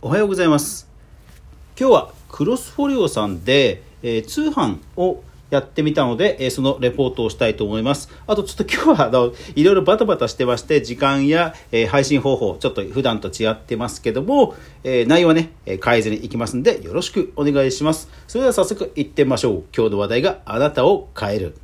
おはようございます。今日はクロスフォリオさんで、えー、通販をやってみたので、えー、そのレポートをしたいと思います。あとちょっと今日はあのいろいろバタバタしてまして時間や、えー、配信方法ちょっと普段と違ってますけども、え内容はね変えずにいきますんでよろしくお願いします。それでは早速いってみましょう。今日の話題があなたを変える。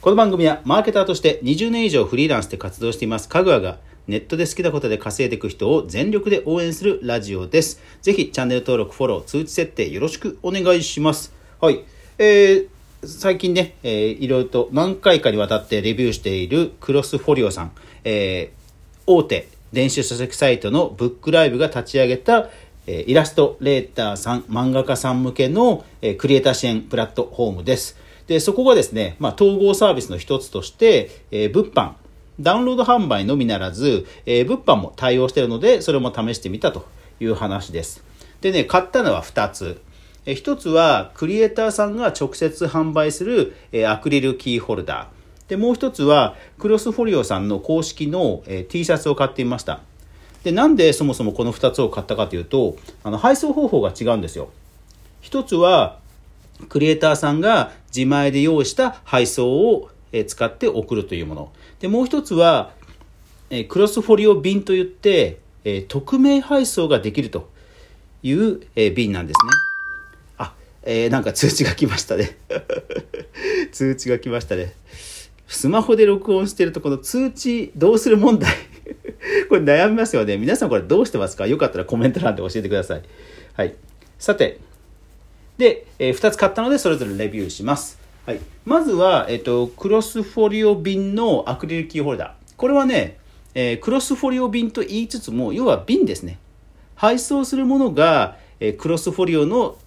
この番組はマーケターとして20年以上フリーランスで活動していますかぐわがネットで好きなことで稼いでいく人を全力で応援するラジオです。ぜひチャンネル登録、フォロー、通知設定よろしくお願いします。はい。えー、最近ね、えー、いろいろと何回かにわたってレビューしているクロスフォリオさん、えー、大手電子書籍サイトのブックライブが立ち上げた、えー、イラストレーターさん、漫画家さん向けの、えー、クリエイター支援プラットフォームです。で、そこがですね、まあ、統合サービスの一つとして、えー、物販、ダウンロード販売のみならず、えー、物販も対応しているので、それも試してみたという話です。でね、買ったのは2つ。えー、1つは、クリエイターさんが直接販売する、えー、アクリルキーホルダー。で、もう1つは、クロスフォリオさんの公式の、えー、T シャツを買ってみました。で、なんでそもそもこの2つを買ったかというと、あの配送方法が違うんですよ。1つは、クリエイターさんが自前で用意した配送を使って送るというもの。で、もう一つは、えクロスフォリオ便といって、え匿名配送ができるという、え便なんですね。あ、えー、なんか通知が来ましたね。通知が来ましたね。スマホで録音してるとこの通知どうする問題 これ悩みますよね。皆さんこれどうしてますか？よかったらコメント欄で教えてください。はい。さて。で、えー、2つ買ったのでそれぞれレビューします。はい、まずは、えっと、クロスフォリオ瓶のアクリルキーホルダー。これはね、えー、クロスフォリオ瓶と言いつつも、要は瓶ですね。配送するものが、えー、クロスフォリオの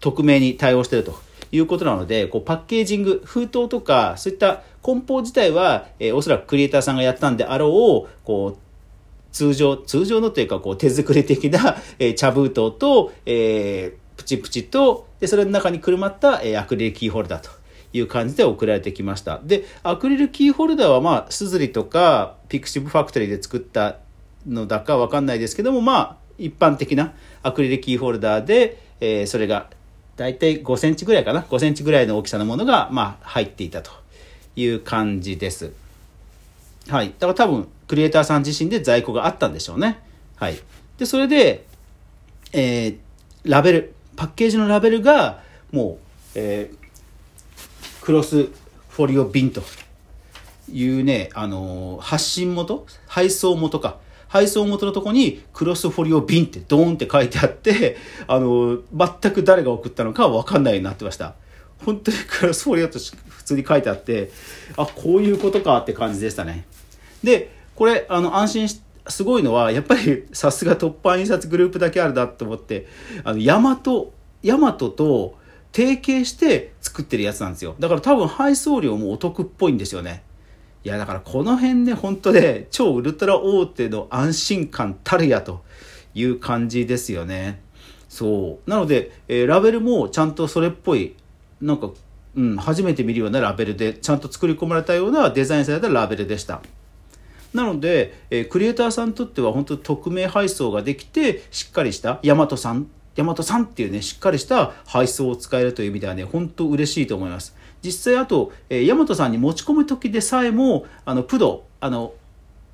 匿名に対応しているということなので、こうパッケージング、封筒とか、そういった梱包自体は、えー、おそらくクリエイターさんがやったんであろう、こう、通常、通常のというか、こう、手作り的な、えー、茶封筒と、えー、プチプチと、で、それの中にくるまった、えー、アクリルキーホルダーと。いう感じで送られてきました。で、アクリルキーホルダーはまあ、 SUZURI とか pixivFACTORY で作ったのだかわかんないですけども、まあ、一般的なアクリルキーホルダーで、えー、それが大体5センチぐらいかな。5センチぐらいの大きさのものが、まあ、入っていたという感じです。はい。だから多分、クリエイターさん自身で在庫があったんでしょうね。はい。で、それで、えー、ラベル、パッケージのラベルが、もう、えー、クロスフォリオ便というね、あのー、発信元？配送元か。配送元のとこにクロスフォリオ便ってドーンって書いてあって、あのー、全く誰が送ったのかわかんないようになってました。本当にクロスフォリオと普通に書いてあって、あ、こういうことかって感じでしたね。で、これ、あの、安心し、すごいのは、やっぱりさすが突破印刷グループだけあるなと思って、あの、ヤマト、ヤマトと、提携して作ってるやつなんですよ。だから多分配送料もお得っぽいんですよね。いや、だからこの辺ね、本当ね、超ウルトラ大手の安心感たるやという感じですよね。そう。なので、えー、ラベルもちゃんとそれっぽい、なんか、うん、初めて見るようなラベルで、ちゃんと作り込まれたようなデザインされたラベルでした。なので、えー、クリエイターさんにとっては本当匿名配送ができて、しっかりした大和さん大和さんっていうね、しっかりした配送を使えるという意味ではね、本当嬉しいと思います。実際あと、えー、大和さんに持ち込む時でさえも、あの、プド、あの、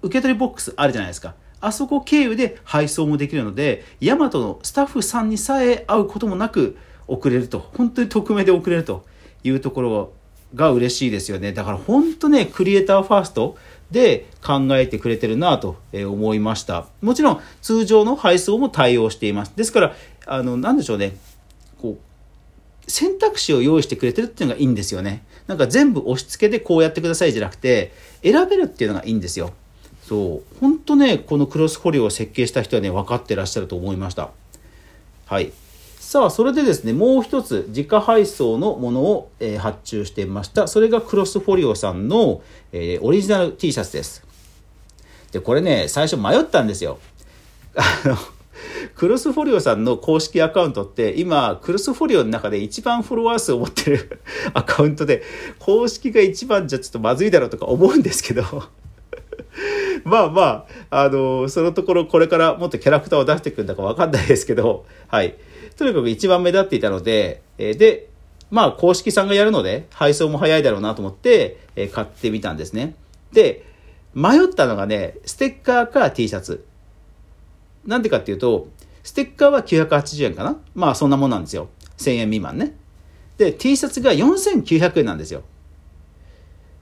受け取りボックスあるじゃないですか。あそこ経由で配送もできるので、ヤマトのスタッフさんにさえ会うこともなく送れると、本当に匿名で送れるというところが嬉しいですよね。だから本当ね、クリエイターファーストで考えてくれてるなと思いました。もちろん通常の配送も対応しています。ですから、あの、なんでしょうね。こう、選択肢を用意してくれてるっていうのがいいんですよね。なんか全部押し付けでこうやってくださいじゃなくて、選べるっていうのがいいんですよ。そう。本当ね、このクロスフォリオを設計した人はね、分かってらっしゃると思いました。はい。さあ、それでですね、もう一つ、自家配送のものを、えー、発注してみました。それがクロスフォリオさんの、えー、オリジナル T シャツです。で、これね、最初迷ったんですよ。あの、クロスフォリオさんの公式アカウントって、今、クロスフォリオの中で一番フォロワー数を持ってる アカウントで、公式が一番じゃちょっとまずいだろうとか思うんですけど まあまあ、あの、そのところこれからもっとキャラクターを出していくんだかわかんないですけど、はい。とにかく一番目立っていたので、えー、で、まあ公式さんがやるので配送も早いだろうなと思って、えー、買ってみたんですね。で、迷ったのがね、ステッカーか T シャツ。なんでかっていうと、ステッカーは980円かな？まあそんなもんなんですよ。1000円未満ね。で、T シャツが4900円なんですよ。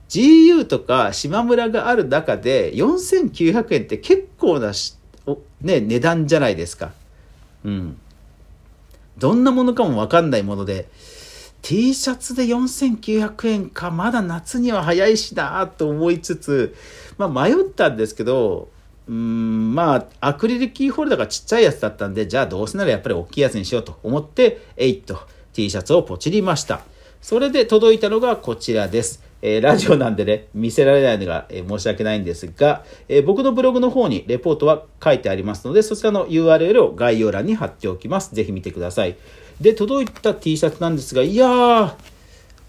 GU とか島村がある中で4900円って結構なし、ね、値段じゃないですか。うん。どんなものかもわかんないもので、T シャツで4900円か、まだ夏には早いしなと思いつつ、まあ迷ったんですけど、うんまあアクリルキーホルダーがちっちゃいやつだったんでじゃあどうせならやっぱり大きいやつにしようと思って8と T シャツをポチりました。それで届いたのがこちらです、えー、ラジオなんでね見せられないのが、えー、申し訳ないんですが、えー、僕のブログの方にレポートは書いてありますのでそちらの URL を概要欄に貼っておきますぜひ見てくださいで届いた T シャツなんですがいやー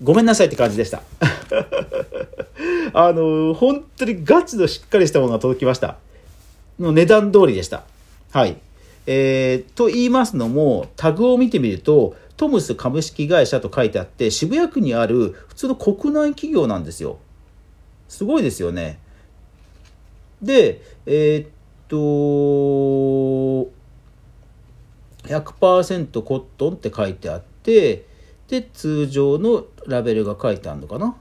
ごめんなさいって感じでした あの本当にガチのしっかりしたものが届きましたの値段通りでした。はい。えー、と言いますのも、タグを見てみると、トムス株式会社と書いてあって、渋谷区にある普通の国内企業なんですよ。すごいですよね。で、えー、っと、100%コットンって書いてあって、で、通常のラベルが書いてあるのかな？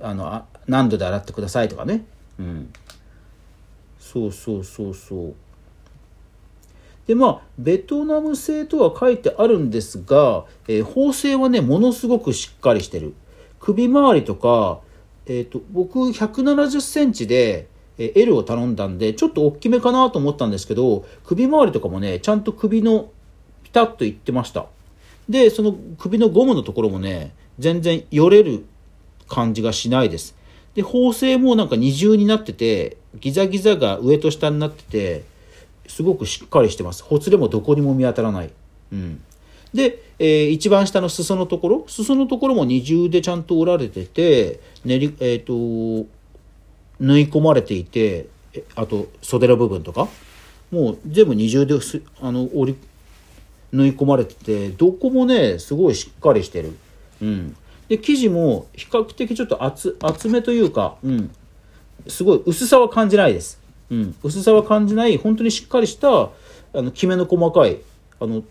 あの、あ何度で洗ってくださいとかね。うん。そうそうそうそうでまあベトナム製とは書いてあるんですが、えー、縫製はねものすごくしっかりしてる。首周りとか、えーと、僕1 7 0センチで、え L を頼んだんでちょっと大きめかなと思ったんですけど首周りとかもねちゃんと首のピタッといってました。でその首のゴムのところもね全然よれる感じがしないです。で縫製もなんか二重になっててギザギザが上と下になっててすごくしっかりしてます。ほつれもどこにも見当たらない、うん、で、えー、一番下の裾のところ裾のところも二重でちゃんと折られてて練り、えーと、縫い込まれていてあと袖の部分とかもう全部二重であの折り縫い込まれててどこもねすごいしっかりしてる、うん、で生地も比較的ちょっと厚厚めというか、うん、すごい薄さは感じないです。うん、薄さは感じない、本当にしっかりした、あの、きめの細かい、あの、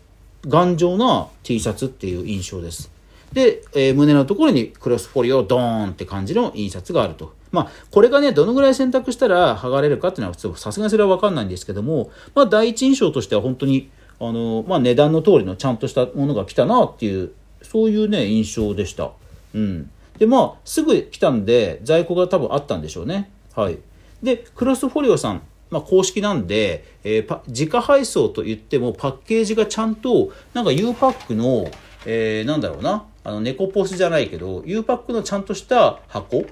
頑丈な T シャツっていう印象です。で、えー、胸のところにクロスフォリオドーンって感じの印刷があると。まあ、これがね、どのぐらい選択したら剥がれるかっていうのは、普通、さすがにそれはわかんないんですけども、まあ、第一印象としては本当に、あの、まあ、値段の通りのちゃんとしたものが来たなっていう、そういうね、印象でした。うん。で、まあ、すぐ来たんで、在庫が多分あったんでしょうね。はい。で、クロスフォリオさん、まあ、公式なんで、えー、自家配送といってもパッケージがちゃんと、なんか U パックの、えー、なんだろうな、あの、猫ポスじゃないけど、U パックのちゃんとした箱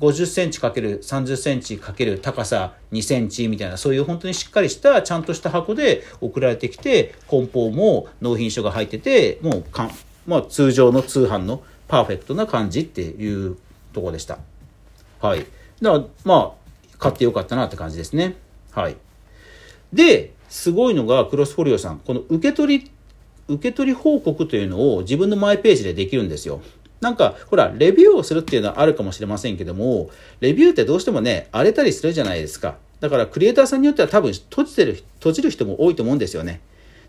50センチ ×30 センチ×高さ2センチみたいな、そういう本当にしっかりした、ちゃんとした箱で送られてきて、梱包も納品書が入ってて、もうかん、まあ通常の通販のパーフェクトな感じっていうとこでした。はい。だから、まあ、買ってよかったなって感じですね。はい。で、すごいのが、クロスフォリオさん、この受け取り、受け取り報告というのを自分のマイページでできるんですよ。なんか、ほら、レビューをするっていうのはあるかもしれませんけども、レビューってどうしてもね、荒れたりするじゃないですか。だから、クリエイターさんによっては多分閉じてる、閉じる人も多いと思うんですよね。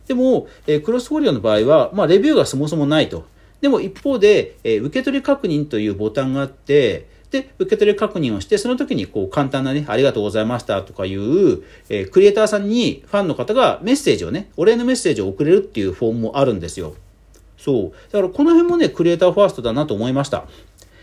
でも、え、クロスフォリオの場合は、まあ、レビューがそもそもないと。でも一方で、え、受け取り確認というボタンがあって、で、受け取り確認をして、その時にこう簡単なね、ありがとうございましたとかいう、えー、クリエイターさんにファンの方がメッセージをね、お礼のメッセージを送れるっていうフォームもあるんですよ。そう。だからこの辺もね、クリエイターファーストだなと思いました。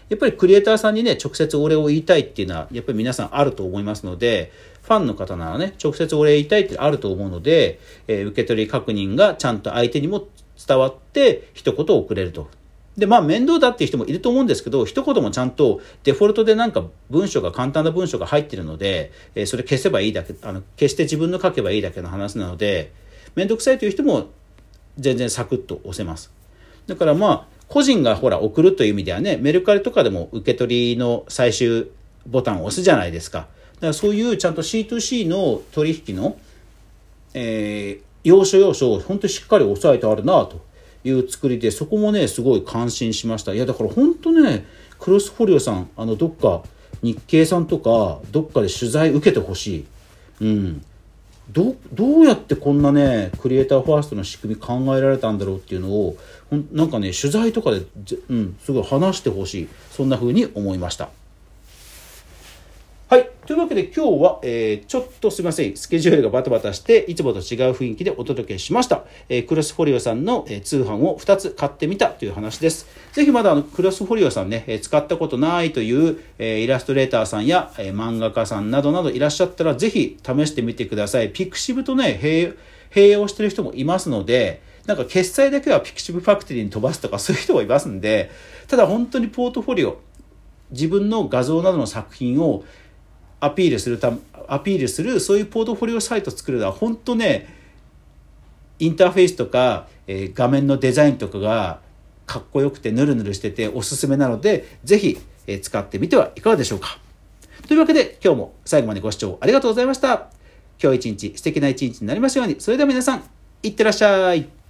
やっぱりクリエイターさんにね、直接お礼を言いたいっていうのは、やっぱり皆さんあると思いますので、ファンの方ならね、直接お礼言いたいってあると思うので、えー、受け取り確認がちゃんと相手にも伝わって、一言送れると。で、まあ面倒だっていう人もいると思うんですけど、一言もちゃんとデフォルトでなんか文章が簡単な文章が入ってるので、えー、それ消せばいいだけ、あの、消して自分の書けばいいだけの話なので、めんどくさいという人も全然サクッと押せます。だからまあ、個人がほら送るという意味ではね、メルカリとかでも受け取りの最終ボタンを押すじゃないですか。だからそういうちゃんと C2C の取引の、えー、要所要所を本当にしっかり押さえてあるなという作りでそこもねすごい感心しました。いやだから本当ねクロスフォリオさんあのどっか日経さんとかどっかで取材受けてほしい。うん。どどうやってこんなねクリエイターファーストの仕組み考えられたんだろうっていうのをなんかね取材とかで、うん、すごい話してほしい。そんな風に思いました。はい。というわけで今日は、えー、ちょっとすいません。スケジュールがバタバタして、いつもと違う雰囲気でお届けしました。えー、クロスフォリオさんの、えー、通販を2つ買ってみたという話です。ぜひまだあのクロスフォリオさんね、え、使ったことないという、え、イラストレーターさんや、え、漫画家さんなどなどいらっしゃったら、ぜひ試してみてください。 pixiv とね、併用してる人もいますので、なんか決済だけは pixivFACTORY に飛ばすとかそういう人もいますんで、ただ本当にポートフォリオ、自分の画像などの作品をアピールするたアピールするそういうポートフォリオサイト作るのは本当ねインターフェースとか、えー、画面のデザインとかがかっこよくてヌルヌルしてておすすめなのでぜひ、えー、使ってみてはいかがでしょうか。というわけで今日も最後までご視聴ありがとうございました。今日一日素敵な一日になりますように。それでは皆さんいってらっしゃい。